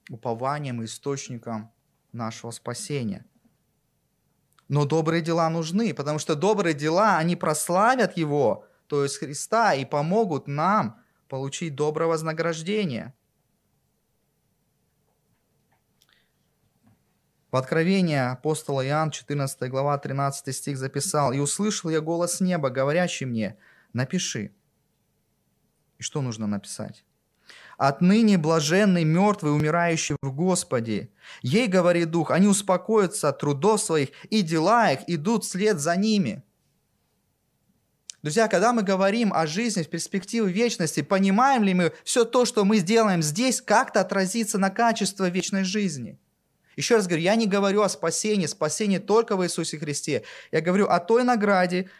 упованием источником нашего спасения. Но добрые дела нужны, потому что добрые дела, они прославят Его, то есть Христа, и помогут нам получить доброе вознаграждение – В Откровении апостола Иоанн, 14 глава, 13 стих записал, «И услышал я голос неба, говорящий мне, напиши». И что нужно написать? Отныне блаженный мертвый, умирающий в Господе. Ей, говорит Дух, они успокоятся от трудов своих, и дела их идут вслед за ними. Друзья, когда мы говорим о жизни в перспективе вечности, понимаем ли мы все то, что мы сделаем здесь, как-то отразится на качество вечной жизни? Еще раз говорю, я не говорю о спасении, спасение только в Иисусе Христе. Я говорю о той награде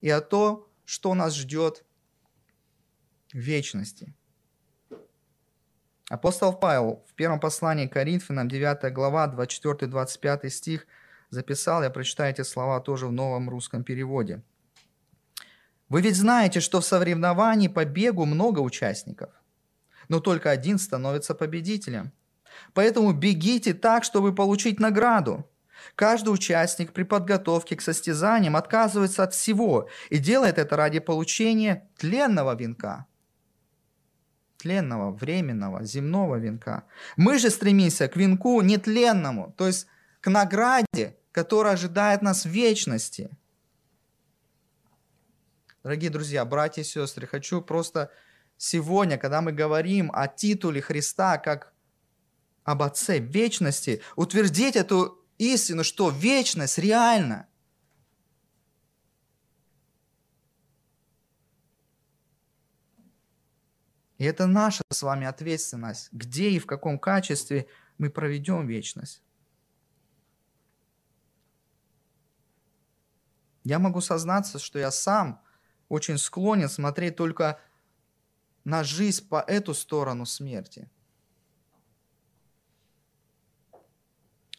и о том, что нас ждет в вечности. Апостол Павел в первом послании к Коринфянам, 9 глава, 24-25 стих, записал, я прочитаю эти слова тоже в новом русском переводе. «Вы ведь знаете, что в соревновании по бегу много участников, но только один становится победителем. Поэтому бегите так, чтобы получить награду. Каждый участник при подготовке к состязаниям отказывается от всего и делает это ради получения тленного венка – тленного, временного, земного венка. Мы же стремимся к венку нетленному, то есть к награде, которая ожидает нас в вечности. Дорогие друзья, братья и сестры, хочу просто сегодня, когда мы говорим о титуле Христа как об Отце вечности, утвердить эту истину, что вечность реальна. И это наша с вами ответственность, где и в каком качестве мы проведем вечность. Я могу сознаться, что я сам очень склонен смотреть только на жизнь по эту сторону смерти.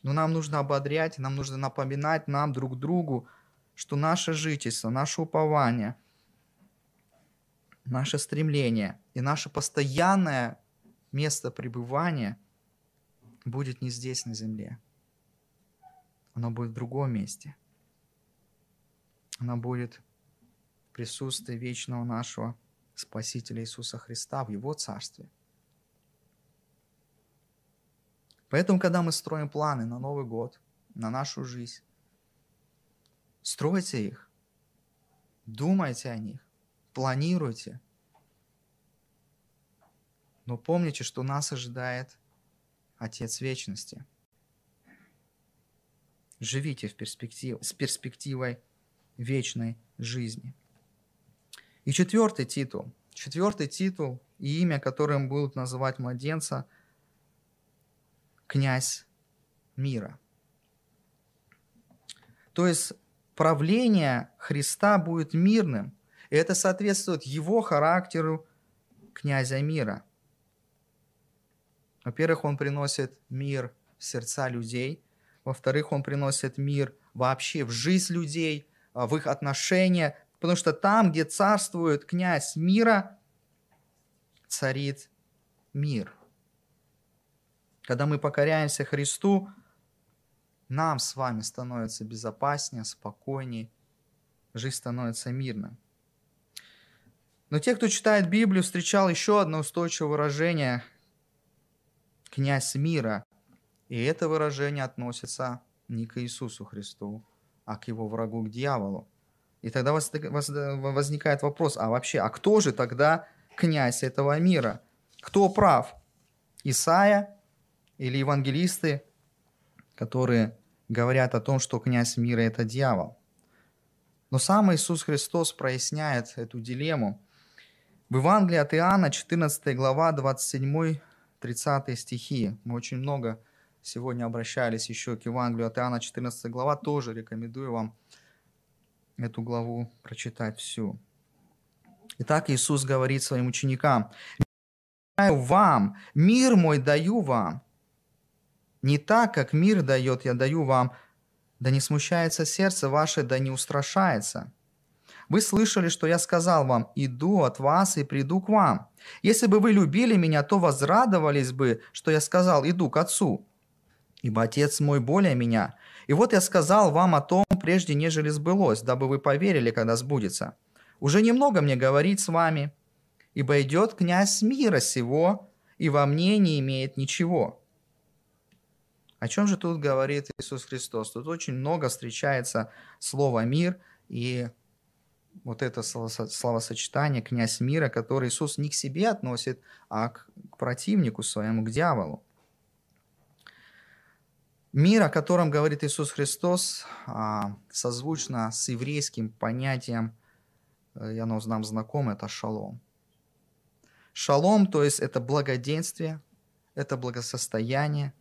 Но нам нужно ободрять, нам нужно напоминать нам друг другу, что наше жительство, наше упование – наше стремление и наше постоянное место пребывания будет не здесь, на земле. Оно будет в другом месте. Оно будет в присутствии вечного нашего Спасителя Иисуса Христа в Его Царстве. Поэтому, когда мы строим планы на Новый год, на нашу жизнь, стройте их, думайте о них, планируйте. Но помните, что нас ожидает Отец Вечности. Живите в перспектив, с перспективой вечной жизни. И четвертый титул. Четвертый титул и имя, которым будут называть младенца – князь мира. То есть правление Христа будет мирным – и это соответствует его характеру князя мира. Во-первых, он приносит мир в сердца людей. Во-вторых, он приносит мир вообще в жизнь людей, а, в их отношения. Потому что там, где царствует князь мира, царит мир. Когда мы покоряемся Христу, нам с вами становится безопаснее, спокойнее, жизнь становится мирной. Но те, кто читает Библию, встречал еще одно устойчивое выражение – «князь мира». И это выражение относится не к Иисусу Христу, а к его врагу, к дьяволу. И тогда возникает вопрос, а вообще, а кто же тогда князь этого мира? Кто прав? Исаия или евангелисты, которые говорят о том, что князь мира – это дьявол? Но сам Иисус Христос проясняет эту дилемму. В Евангелии от Иоанна, 14 глава, 27-30 стихи. Мы очень много сегодня обращались еще к Евангелию от Иоанна, 14 глава. Тоже рекомендую вам эту главу прочитать всю. Итак, Иисус говорит своим ученикам, вам, мир мой даю вам. Не так, как мир дает, я даю вам. Да не смущается сердце ваше, да не устрашается. Вы слышали, что я сказал вам, иду от вас и приду к вам. Если бы вы любили меня, то возрадовались бы, что я сказал, иду к Отцу. Ибо Отец мой более меня. И вот я сказал вам о том, прежде нежели сбылось, дабы вы поверили, когда сбудется. Уже немного мне говорить с вами, ибо идет князь мира сего, и во мне не имеет ничего. О чем же тут говорит Иисус Христос? Тут очень много встречается слово «мир», и вот это словосочетание «князь мира», которое Иисус не к себе относит, а к противнику своему, к дьяволу. Мир, о котором говорит Иисус Христос, а, созвучно с еврейским понятием, э, и оно нам знакомо, это шалом. Шалом, то есть это благоденствие, это благосостояние,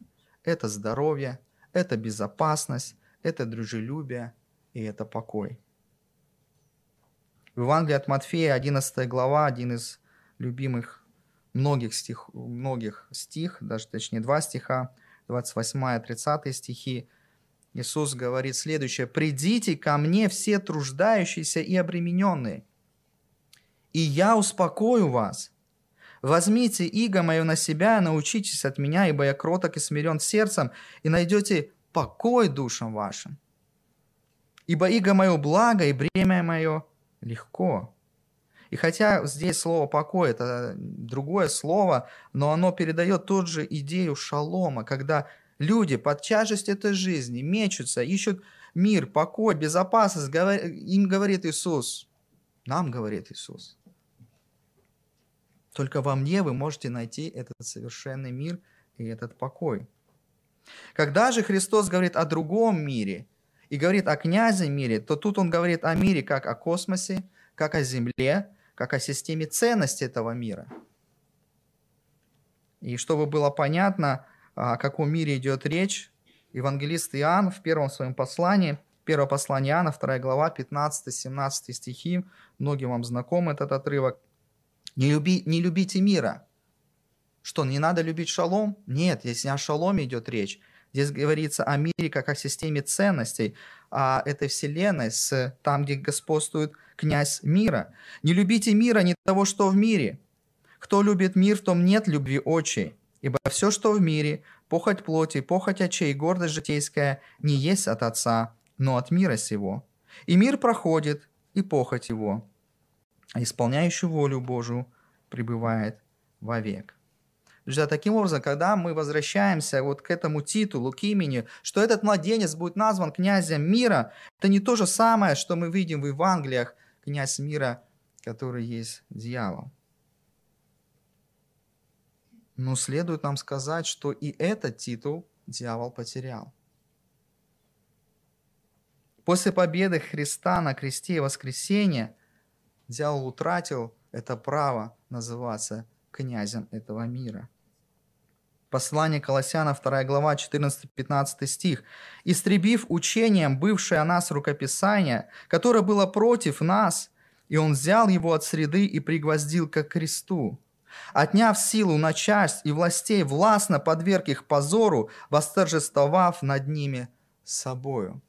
это здоровье, это безопасность, это дружелюбие и это покой. В Евангелии от Матфея, 11 глава, один из любимых многих, стих, многих стих, даже точнее два стиха – 28-30 стихи, Иисус говорит следующее. «Придите ко мне все труждающиеся и обремененные, и я успокою вас. Возьмите иго мое на себя и научитесь от меня, ибо я кроток и смирен сердцем, и найдете покой душам вашим. Ибо иго мое благо, и бремя мое легко». И хотя здесь слово «покой» – это другое слово, но оно передает тот же идею шалома, когда люди под тяжестью этой жизни мечутся, ищут мир, покой, безопасность. Им говорит Иисус, нам говорит Иисус. Только во мне вы можете найти этот совершенный мир и этот покой. Когда же Христос говорит о другом мире и говорит о князе мире, то тут он говорит о мире как о космосе, как о земле, как о системе ценностей этого мира. И чтобы было понятно, о каком мире идет речь, евангелист Иоанн в первом своем послании, первое послание Иоанна, 2 глава, 15-17 стихи, многим вам знаком этот отрывок. «Не, люби, не любите мира». Что, не надо любить шалом? Нет, если о шаломе идет речь. Здесь говорится о мире как о системе ценностей, о этой вселенной, с, там, где господствует князь мира. Не любите мира, не того, что в мире. Кто любит мир, в том нет любви очей. Ибо все, что в мире, похоть плоти, похоть очей, гордость житейская, не есть от Отца, но от мира сего. И мир проходит, и похоть его, а исполняющий волю Божию пребывает вовек. Друзья, таким образом, когда мы возвращаемся вот к этому титулу, к имени, что этот младенец будет назван князем мира, это не то же самое, что мы видим в Евангелиях – князь мира, который есть дьявол. Но следует нам сказать, что и этот титул дьявол потерял. После победы Христа на кресте и воскресения дьявол утратил это право называться князем этого мира – Послание Колоссяна, 2 глава, 14-15 стих. «Истребив учением бывшее о нас рукописание, которое было против нас, и он взял его от среды и пригвоздил к кресту. Отняв силу на часть и властей, властно подверг их позору, восторжествовав над ними собою».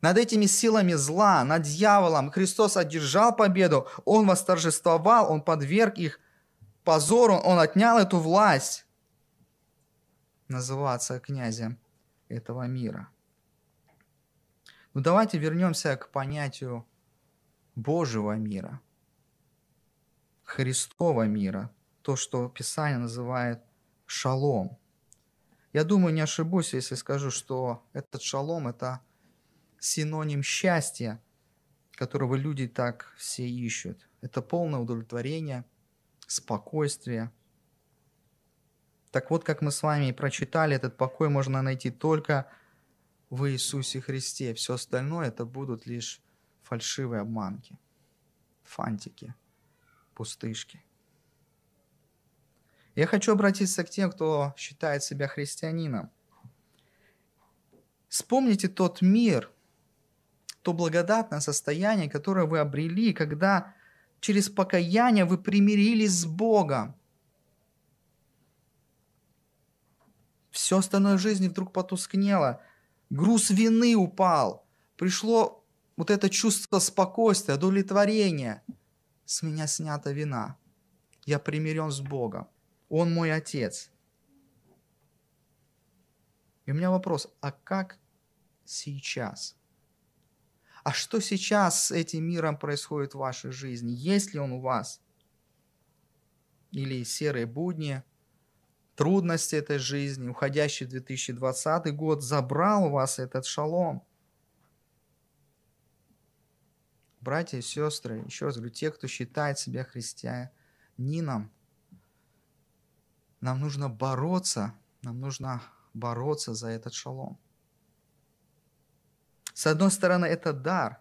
Над этими силами зла, над дьяволом Христос одержал победу, Он восторжествовал, Он подверг их позору, Он отнял эту власть называться князем этого мира. Но ну, давайте вернемся к понятию Божьего мира, Христова мира, то, что Писание называет шалом. Я думаю, не ошибусь, если скажу, что этот шалом – это синоним счастья, которого люди так все ищут. Это полное удовлетворение, спокойствие – так вот, как мы с вами и прочитали, этот покой можно найти только в Иисусе Христе. Все остальное это будут лишь фальшивые обманки, фантики, пустышки. Я хочу обратиться к тем, кто считает себя христианином. Вспомните тот мир, то благодатное состояние, которое вы обрели, когда через покаяние вы примирились с Богом. Все остальное в жизни вдруг потускнело. Груз вины упал. Пришло вот это чувство спокойствия, удовлетворения. С меня снята вина. Я примирен с Богом. Он мой Отец. И у меня вопрос, а как сейчас? А что сейчас с этим миром происходит в вашей жизни? Есть ли он у вас? Или серые будни, трудности этой жизни, уходящий 2020 год забрал у вас этот шалом. братья и сестры, еще раз говорю, те, кто считает себя христианином, нам нужно бороться, нам нужно бороться за этот шалом. С одной стороны, это дар,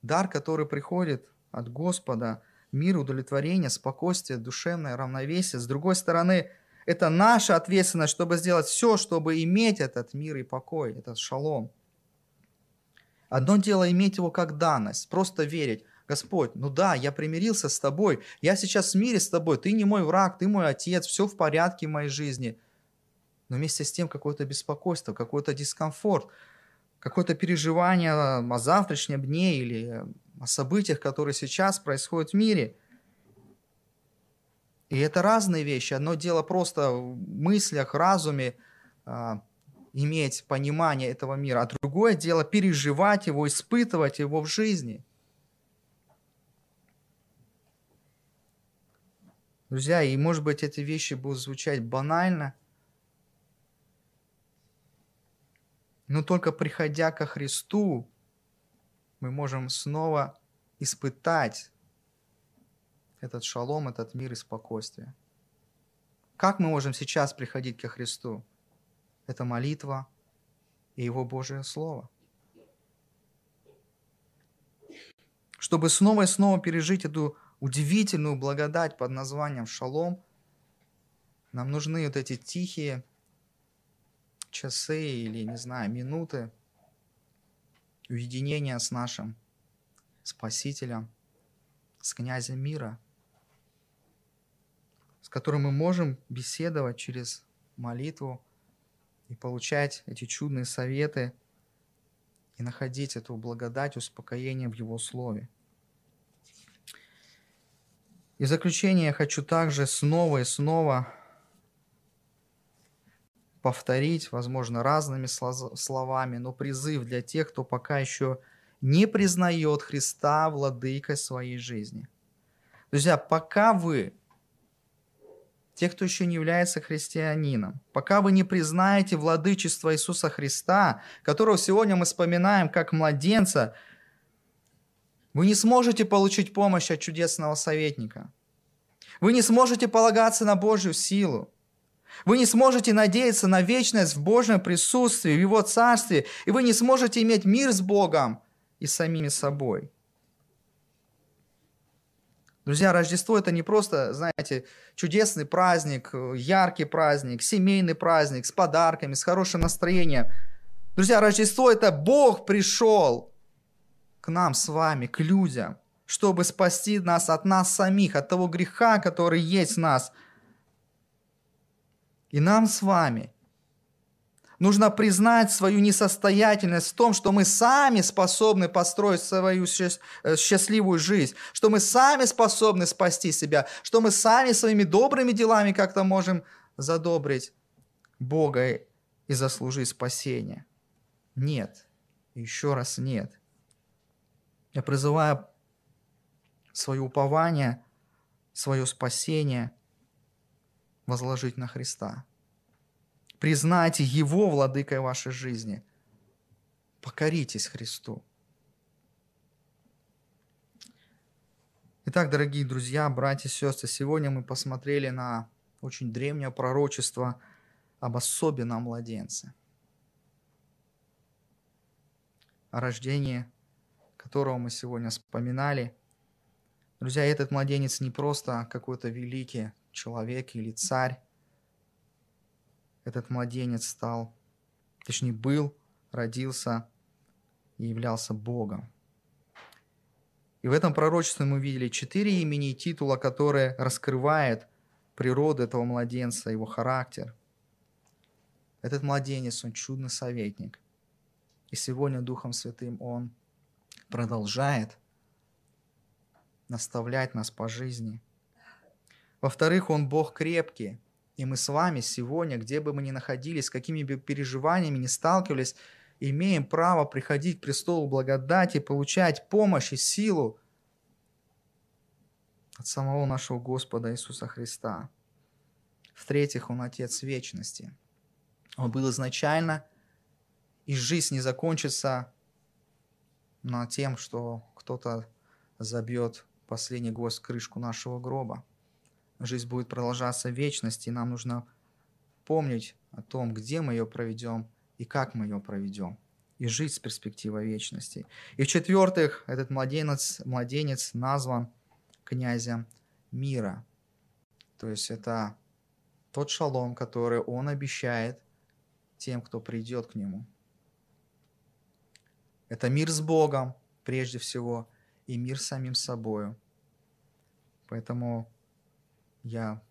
дар, который приходит от Господа, мир, удовлетворение, спокойствие, душевное равновесие. С другой стороны, это наша ответственность, чтобы сделать все, чтобы иметь этот мир и покой, этот шалом. Одно дело иметь его как данность, просто верить. Господь, ну да, я примирился с тобой, я сейчас в мире с тобой, ты не мой враг, ты мой отец, все в порядке в моей жизни. Но вместе с тем какое-то беспокойство, какой-то дискомфорт, какое-то переживание о завтрашнем дне или о событиях, которые сейчас происходят в мире. И это разные вещи. Одно дело просто в мыслях, разуме, а, иметь понимание этого мира, а другое дело переживать его, испытывать его в жизни. Друзья, и может быть эти вещи будут звучать банально, но только приходя ко Христу, мы можем снова испытать этот шалом, этот мир и спокойствие. Как мы можем сейчас приходить ко Христу? это молитва и Его Божие Слово. Чтобы снова и снова пережить эту удивительную благодать под названием шалом, нам нужны вот эти тихие часы или, не знаю, минуты уединения с нашим Спасителем, с князем мира, с которым мы можем беседовать через молитву, и получать эти чудные советы и находить эту благодать, успокоение в Его Слове. И в заключение я хочу также снова и снова повторить, возможно, разными словами, но призыв для тех, кто пока еще не признает Христа владыкой своей жизни. Друзья, пока вы те, кто еще не является христианином. Пока вы не признаете владычество Иисуса Христа, которого сегодня мы вспоминаем как младенца, вы не сможете получить помощь от чудесного советника. Вы не сможете полагаться на Божью силу. Вы не сможете надеяться на вечность в Божьем присутствии, в Его Царстве, и вы не сможете иметь мир с Богом и самими собой. Друзья, Рождество это не просто, знаете, чудесный праздник, яркий праздник, семейный праздник с подарками, с хорошим настроением. Друзья, Рождество это Бог пришел к нам с вами, к людям, чтобы спасти нас от нас самих, от того греха, который есть в нас. И нам с вами – Нужно признать свою несостоятельность в том, что мы сами способны построить свою э, счастливую жизнь, что мы сами способны спасти себя, что мы сами своими добрыми делами как-то можем задобрить Бога и заслужить спасение. Нет. Еще раз нет. Я призываю свое упование, свое спасение возложить на Христа. Признайте Его владыкой вашей жизни. Покоритесь Христу. Итак, дорогие друзья, братья и сестры, сегодня мы посмотрели на очень древнее пророчество об особенном младенце, о рождении которого мы сегодня вспоминали. Друзья, этот младенец не просто какой-то великий человек или царь, этот младенец стал, точнее был, родился и являлся Богом. И в этом пророчестве мы видели четыре имени и титула, которые раскрывают природу этого младенца, его характер. Этот младенец, он чудный советник. И сегодня Духом Святым он продолжает наставлять нас по жизни. Во-вторых, он Бог крепкий, и мы с вами сегодня, где бы мы ни находились, с какими бы переживаниями ни сталкивались, имеем право приходить к престолу благодати, получать помощь и силу от самого нашего Господа Иисуса Христа. В-третьих, Он Отец вечности. Он был изначально, и жизнь не закончится на тем, что кто-то забьет последний гвоздь крышку нашего гроба. Жизнь будет продолжаться в вечности, и нам нужно помнить о том, где мы ее проведем и как мы ее проведем, и жить с перспективой вечности. И в-четвертых, этот младенец, младенец назван князем мира. То есть это тот шалом, который он обещает тем, кто придет к нему. Это мир с Богом, прежде всего, и мир с самим собою. Поэтому я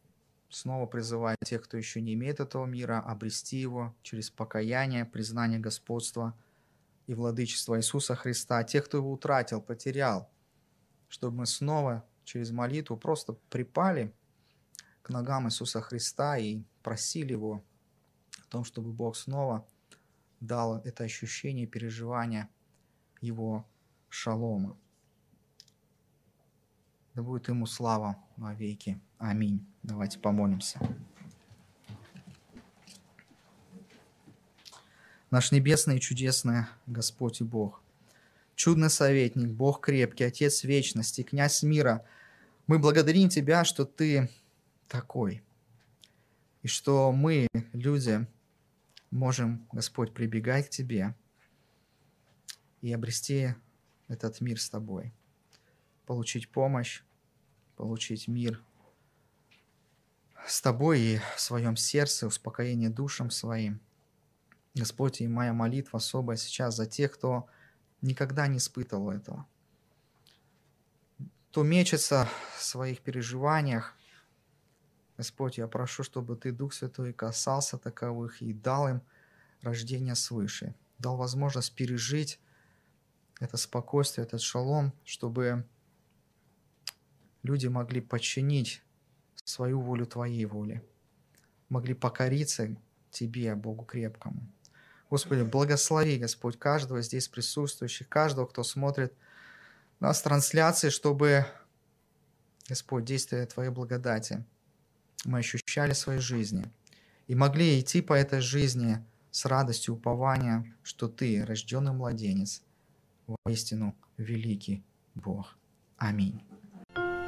снова призываю тех, кто еще не имеет этого мира, обрести его через покаяние, признание господства и владычества Иисуса Христа. А тех, кто его утратил, потерял, чтобы мы снова через молитву просто припали к ногам Иисуса Христа и просили Его о том, чтобы Бог снова дал это ощущение, переживание Его шалома. Да будет Ему слава во веки. Аминь. Давайте помолимся. Наш небесный и чудесный Господь и Бог, чудный советник, Бог крепкий, Отец вечности, князь мира, мы благодарим Тебя, что Ты такой, и что мы, люди, можем, Господь, прибегать к Тебе и обрести этот мир с Тобой, получить помощь, получить мир с Тобой и в своем сердце, успокоение душам своим. Господь, и моя молитва особая сейчас за тех, кто никогда не испытывал этого. Кто мечется в своих переживаниях. Господь, я прошу, чтобы Ты, Дух Святой, касался таковых и дал им рождение свыше. Дал возможность пережить это спокойствие, этот шалом, чтобы люди могли подчинить свою волю Твоей воле, могли покориться Тебе, Богу крепкому. Господи, благослови, Господь, каждого здесь присутствующих, каждого, кто смотрит нас трансляции, чтобы, Господь, действие Твоей благодати мы ощущали в своей жизни и могли идти по этой жизни с радостью упования, что Ты, рожденный младенец, воистину великий Бог. Аминь.